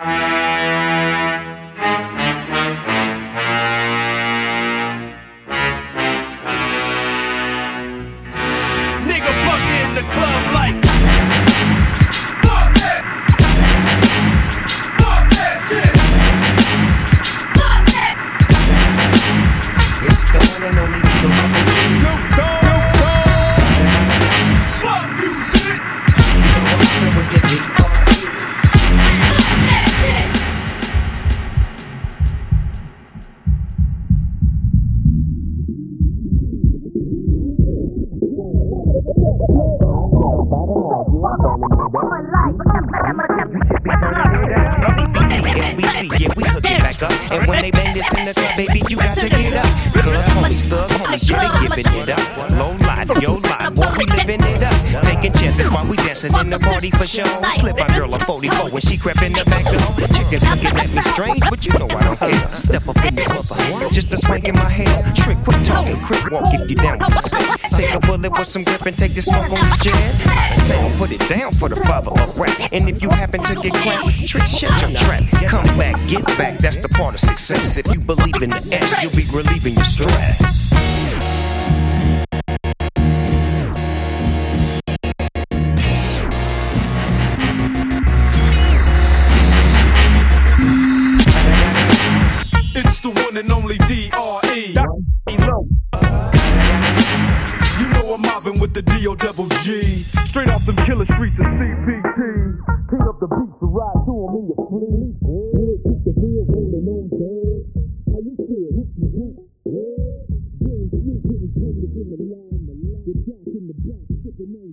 Nigga And when they bang this in the club, baby, you got to get up. Cause homies, thug homies, yeah, they giving it up. Low life, yo life, boy, we living it up. Taking chances while we dancing in the party for show. Slip my girl a 44 when she crept in the back door. Chickens looking at me strange, but you know I don't care. Step up in this mother, just a swing in my hair. Trick, quit talking, quick walk if you down with the Take a bullet with some grip and take the smoke on the jet. Tell 'em put it down for the father of rap. And if you happen to get cracked, trick, shut your trap. Come back, get back, that's the part of success. If you believe in the S, you'll be relieving your stress. It's the one and only D.R.E. the D.O. double G. Straight off them killer streets of CPT. King up the beats to ride to 'em in your fleet. Keep the wheel rolling on, dog. How you feel? Whoop, whoop. Yeah. James, you couldn't come to give me line, the line. The in the back, sipping on